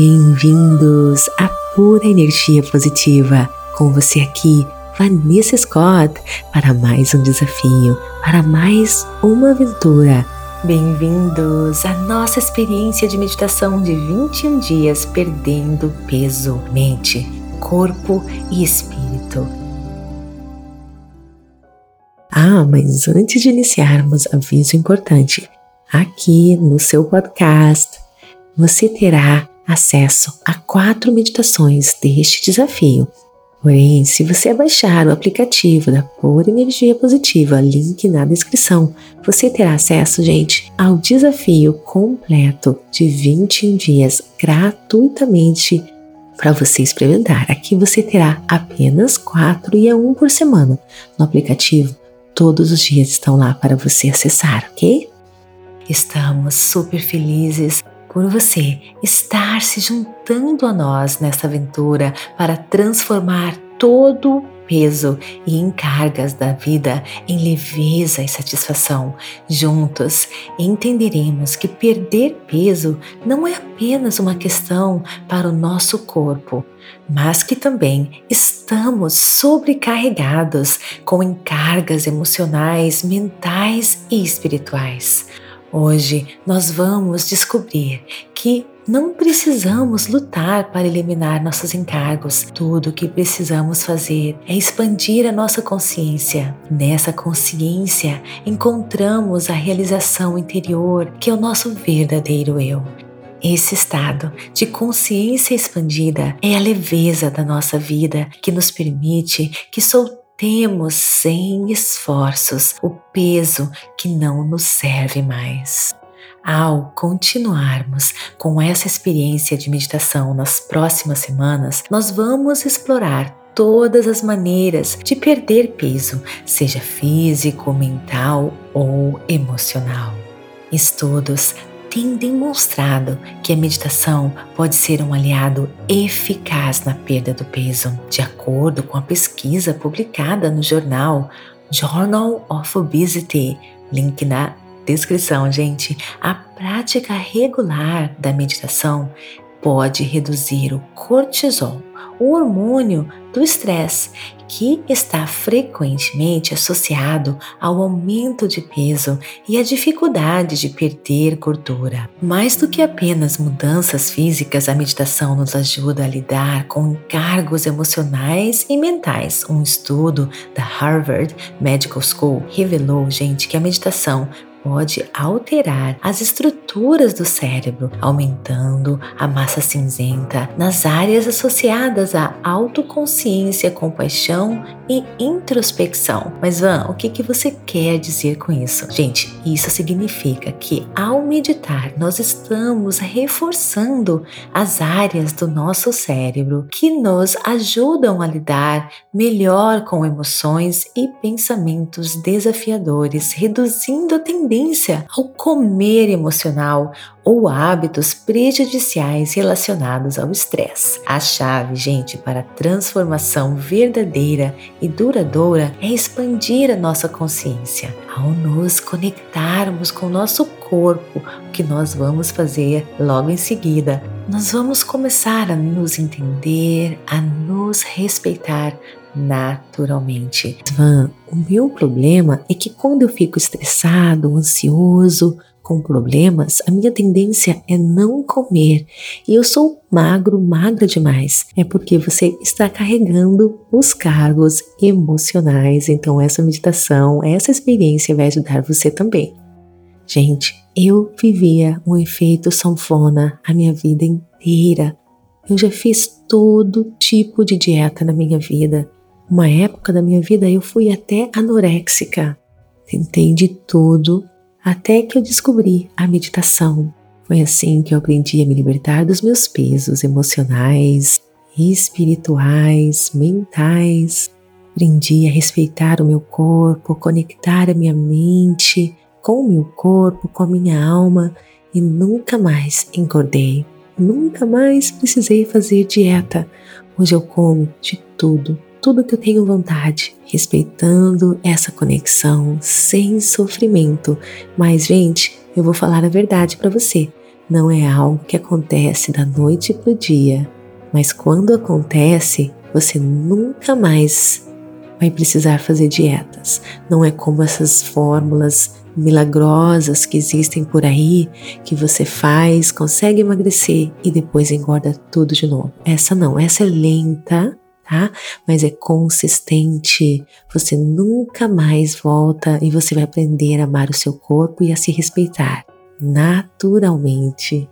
Bem-vindos à pura energia positiva. Com você aqui, Vanessa Scott, para mais um desafio, para mais uma aventura. Bem-vindos à nossa experiência de meditação de 21 dias perdendo peso, mente, corpo e espírito. Ah, mas antes de iniciarmos, aviso importante. Aqui no seu podcast, você terá acesso a quatro meditações deste desafio. Porém, se você baixar o aplicativo da Pura Energia Positiva, link na descrição, você terá acesso, gente, ao desafio completo de 21 dias gratuitamente para você experimentar. Aqui você terá apenas quatro e é um por semana. No aplicativo, todos os dias estão lá para você acessar, ok? Estamos super felizes por você estar se juntando a nós nesta aventura para transformar todo o peso e encargas da vida em leveza e satisfação. Juntos entenderemos que perder peso não é apenas uma questão para o nosso corpo, mas que também estamos sobrecarregados com encargas emocionais, mentais e espirituais. Hoje nós vamos descobrir que não precisamos lutar para eliminar nossos encargos. Tudo o que precisamos fazer é expandir a nossa consciência. Nessa consciência encontramos a realização interior, que é o nosso verdadeiro eu. Esse estado de consciência expandida é a leveza da nossa vida que nos permite que soltemos temos sem esforços o peso que não nos serve mais. Ao continuarmos com essa experiência de meditação nas próximas semanas, nós vamos explorar todas as maneiras de perder peso, seja físico, mental ou emocional. Estudos tem demonstrado que a meditação pode ser um aliado eficaz na perda do peso, de acordo com a pesquisa publicada no jornal Journal of Obesity, link na descrição, gente. A prática regular da meditação pode reduzir o cortisol, o hormônio do estresse, que está frequentemente associado ao aumento de peso e à dificuldade de perder gordura. Mais do que apenas mudanças físicas, a meditação nos ajuda a lidar com encargos emocionais e mentais. Um estudo da Harvard Medical School revelou, gente, que a meditação pode alterar as estruturas do cérebro, aumentando a massa cinzenta nas áreas associadas à autoconsciência, compaixão e introspecção. Mas Van, o que, que você quer dizer com isso? Gente, isso significa que ao meditar nós estamos reforçando as áreas do nosso cérebro que nos ajudam a lidar melhor com emoções e pensamentos desafiadores, reduzindo a tendência tendência ao comer emocional ou hábitos prejudiciais relacionados ao estresse. A chave, gente, para a transformação verdadeira e duradoura é expandir a nossa consciência. Ao nos conectarmos com o nosso corpo, o que nós vamos fazer logo em seguida, nós vamos começar a nos entender, a nos respeitar, naturalmente. Van, o meu problema é que quando eu fico estressado, ansioso, com problemas, a minha tendência é não comer. E eu sou magro, magra demais. É porque você está carregando os cargos emocionais. Então, essa meditação, essa experiência vai ajudar você também. Gente, eu vivia um efeito sanfona a minha vida inteira. Eu já fiz todo tipo de dieta na minha vida. Uma época da minha vida eu fui até anoréxica. Tentei de tudo até que eu descobri a meditação. Foi assim que eu aprendi a me libertar dos meus pesos emocionais, espirituais, mentais. Aprendi a respeitar o meu corpo, conectar a minha mente com o meu corpo, com a minha alma e nunca mais engordei. Nunca mais precisei fazer dieta. Hoje eu como de tudo, tudo que eu tenho vontade, respeitando essa conexão sem sofrimento. Mas, gente, eu vou falar a verdade para você. não é algo que acontece da noite para o dia, mas quando acontece, você nunca mais vai precisar fazer dietas. Não é como essas fórmulas milagrosas que existem por aí que você faz, consegue emagrecer e depois engorda tudo de novo. Essa não, essa é lenta, tá? Mas é consistente. Você nunca mais volta e você vai aprender a amar o seu corpo e a se respeitar naturalmente.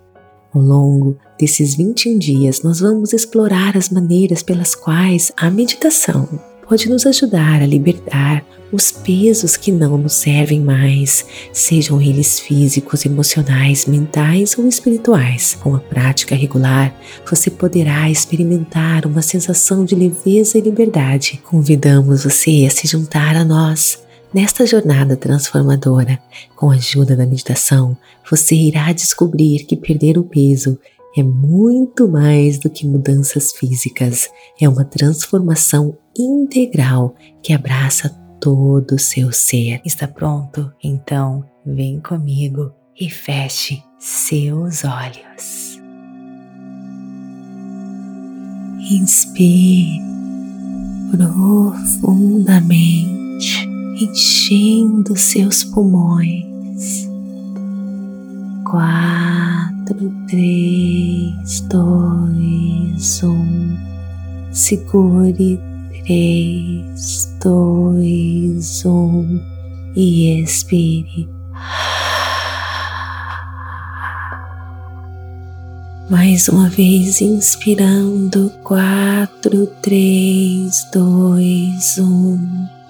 Ao longo desses 21 dias, nós vamos explorar as maneiras pelas quais a meditação pode nos ajudar a libertar os pesos que não nos servem mais, sejam eles físicos, emocionais, mentais ou espirituais. Com a prática regular, você poderá experimentar uma sensação de leveza e liberdade. Convidamos você a se juntar a nós. Nesta jornada transformadora, com a ajuda da meditação, você irá descobrir que perder o peso é muito mais do que mudanças físicas, é uma transformação integral que abraça todo o seu ser. Está pronto? Então, vem comigo e feche seus olhos. Inspire profundamente, enchendo seus pulmões. Quatro, três, dois, um. Segure três, dois, um e expire. Mais uma vez, inspirando, quatro, três, dois, um.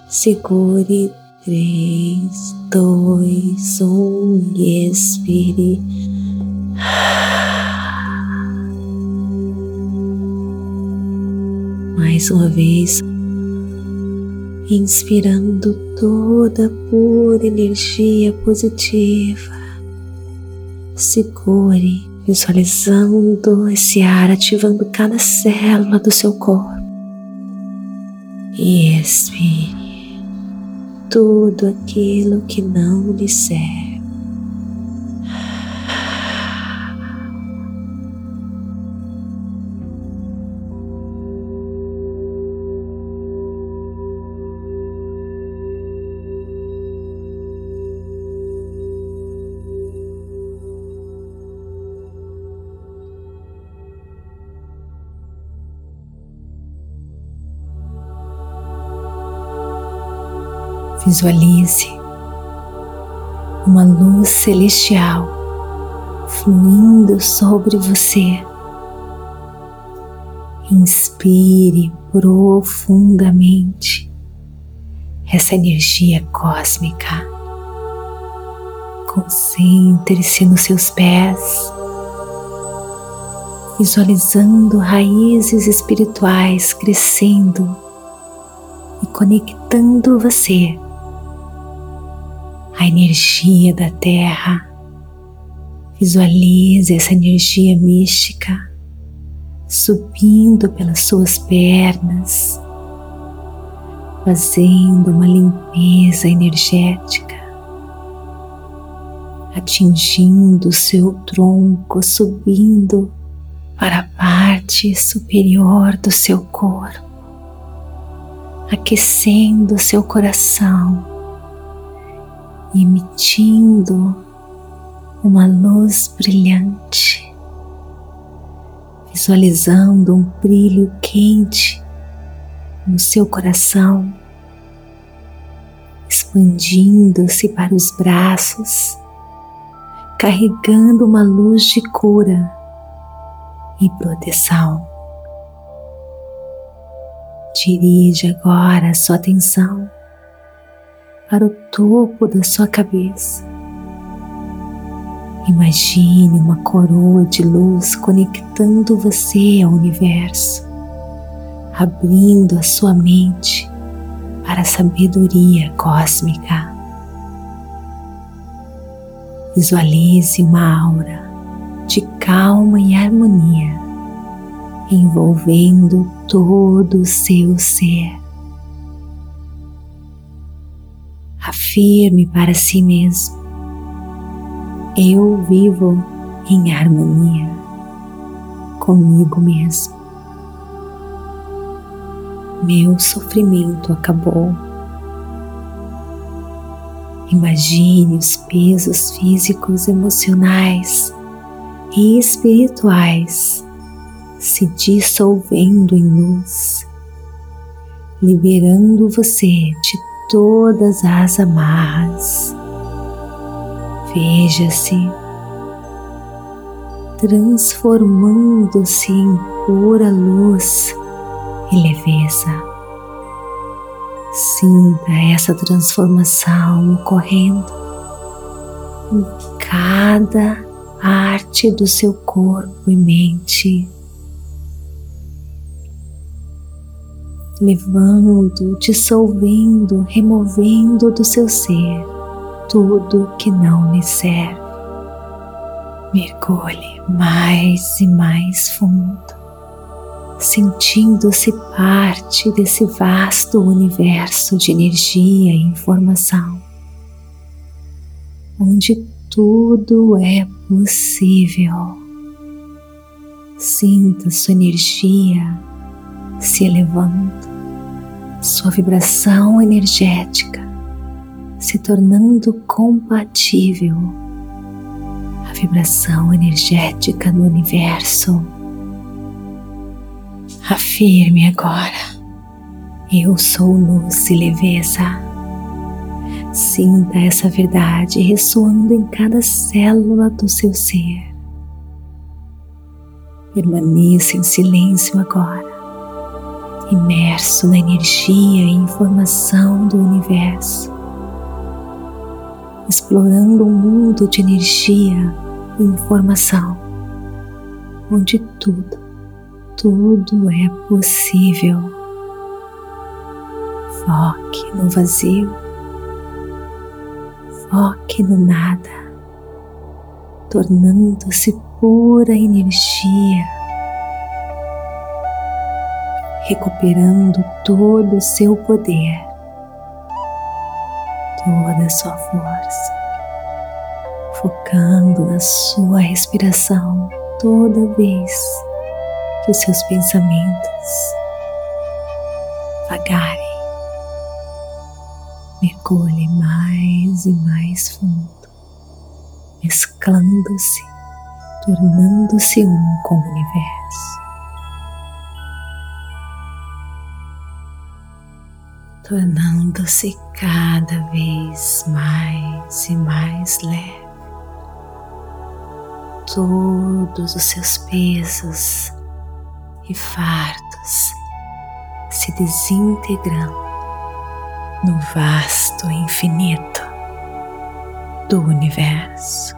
Segure, três, dois, um e expire. Mais uma vez, inspirando toda a pura energia positiva. Segure, visualizando esse ar ativando cada célula do seu corpo. E expire tudo aquilo que não lhe serve. Visualize uma luz celestial fluindo sobre você. Inspire profundamente essa energia cósmica. Concentre-se nos seus pés, visualizando raízes espirituais crescendo e conectando você a energia da Terra. Visualize essa energia mística subindo pelas suas pernas, fazendo uma limpeza energética, atingindo o seu tronco, subindo para a parte superior do seu corpo, aquecendo seu coração emitindo uma luz brilhante, visualizando um brilho quente no seu coração, expandindo-se para os braços, carregando uma luz de cura e proteção. Dirige agora a sua atenção para o topo da sua cabeça. Imagine uma coroa de luz conectando você ao universo, abrindo a sua mente para a sabedoria cósmica. Visualize uma aura de calma e harmonia envolvendo todo o seu ser. Afirme para si mesmo: Eu vivo em harmonia comigo mesmo. Meu sofrimento acabou. Imagine os pesos físicos, emocionais e espirituais se dissolvendo em luz, liberando você de todas as amarras. Veja-se transformando-se em pura luz e leveza. Sinta essa transformação ocorrendo em cada parte do seu corpo e mente. Levando, dissolvendo, removendo do seu ser tudo que não lhe serve. Mergulhe mais e mais fundo, sentindo-se parte desse vasto universo de energia e informação, onde tudo é possível. Sinta sua energia se elevando, sua vibração energética se tornando compatível a vibração energética no universo. Afirme agora: Eu sou luz e leveza. Sinta essa verdade ressoando em cada célula do seu ser. Permaneça em silêncio agora, imerso na energia e informação do universo explorando um mundo de energia e informação, onde tudo, tudo é possível. Foque no vazio, foque no nada, tornando-se pura energia, recuperando todo o seu poder toda a sua força, focando na sua respiração toda vez que os seus pensamentos vagarem. Mergulhe mais e mais fundo, mesclando-se, tornando-se um com o universo. Tornando-se cada vez mais e mais leve. Todos os seus pesos e fardos se desintegrando no vasto infinito do universo.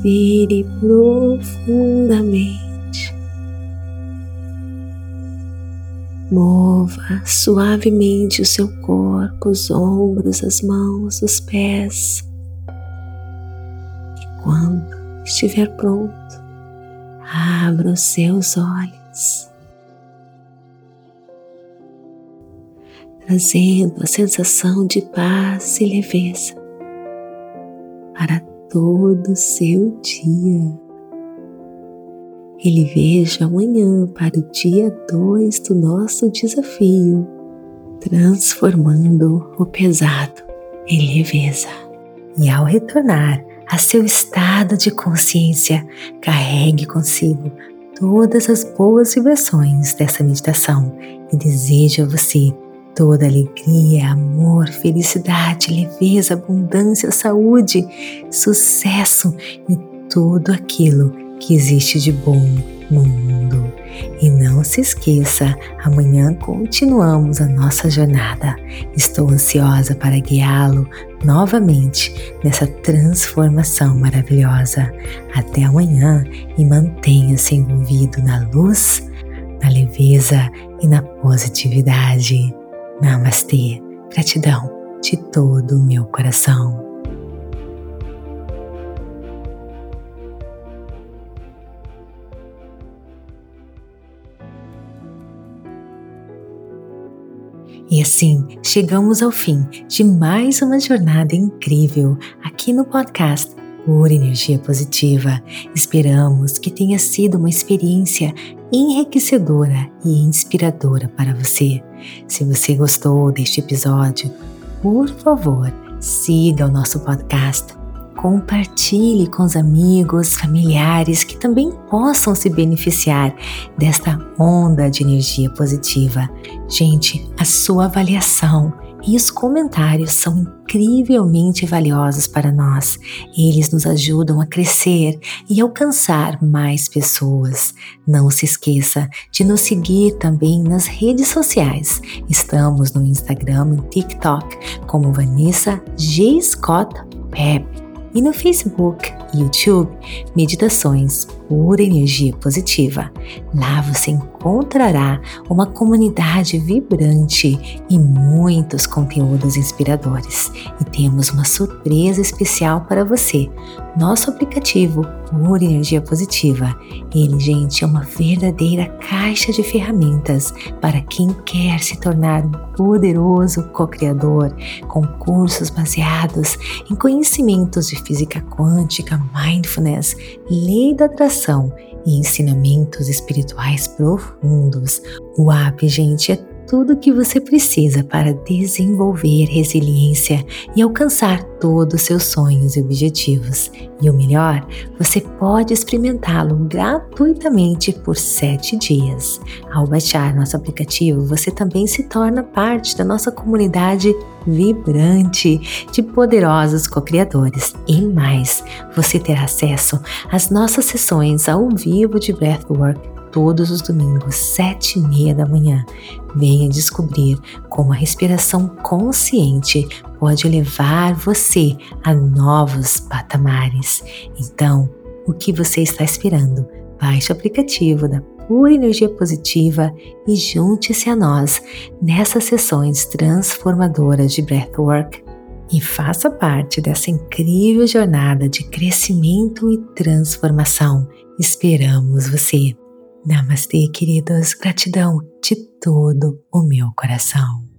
Respire profundamente. Mova suavemente o seu corpo, os ombros, as mãos, os pés. E quando estiver pronto, abra os seus olhos, trazendo a sensação de paz e leveza para todo o seu dia. Ele veja amanhã para o dia 2 do nosso desafio, transformando o pesado em leveza. E ao retornar a seu estado de consciência, carregue consigo todas as boas vibrações dessa meditação e desejo a você toda alegria, amor, felicidade, leveza, abundância, saúde, sucesso e tudo aquilo que existe de bom no mundo. E não se esqueça, amanhã continuamos a nossa jornada. Estou ansiosa para guiá-lo novamente nessa transformação maravilhosa. Até amanhã e mantenha-se envolvido na luz, na leveza e na positividade. Namastê. Gratidão de todo o meu coração. E assim chegamos ao fim de mais uma jornada incrível aqui no podcast Pura Energia Positiva. Esperamos que tenha sido uma experiência enriquecedora e inspiradora para você. Se você gostou deste episódio, por favor, siga o nosso podcast compartilhe com os amigos, familiares que também possam se beneficiar desta onda de energia positiva. Gente, a sua avaliação e os comentários são incrivelmente valiosos para nós. Eles nos ajudam a crescer e alcançar mais pessoas. Não se esqueça de nos seguir também nas redes sociais. Estamos no Instagram e TikTok como Vanessa G. Scott Pep e no Facebook e YouTube Meditações Pura Energia Positiva. Lá você encontrará uma comunidade vibrante e muitos conteúdos inspiradores. E temos uma surpresa especial para você. Nosso aplicativo Pura Energia Positiva. Ele, gente, é uma verdadeira caixa de ferramentas para quem quer se tornar um poderoso co-criador com cursos baseados em conhecimentos de física quântica, mindfulness, lei da atração e ensinamentos espirituais profundos. O app, gente, é tudo o que você precisa para desenvolver resiliência e alcançar todos os seus sonhos e objetivos. E o melhor, você pode experimentá-lo gratuitamente por sete dias. Ao baixar nosso aplicativo, você também se torna parte da nossa comunidade vibrante de poderosos co-criadores. E mais, você terá acesso às nossas sessões ao vivo de Breathwork todos os domingos, sete e meia da manhã. Venha descobrir como a respiração consciente pode levar você a novos patamares. Então, o que você está esperando? Baixe o aplicativo da Pura Energia Positiva e junte-se a nós nessas sessões transformadoras de Breathwork e faça parte dessa incrível jornada de crescimento e transformação. Esperamos você! Namastê, queridos. Gratidão de todo o meu coração.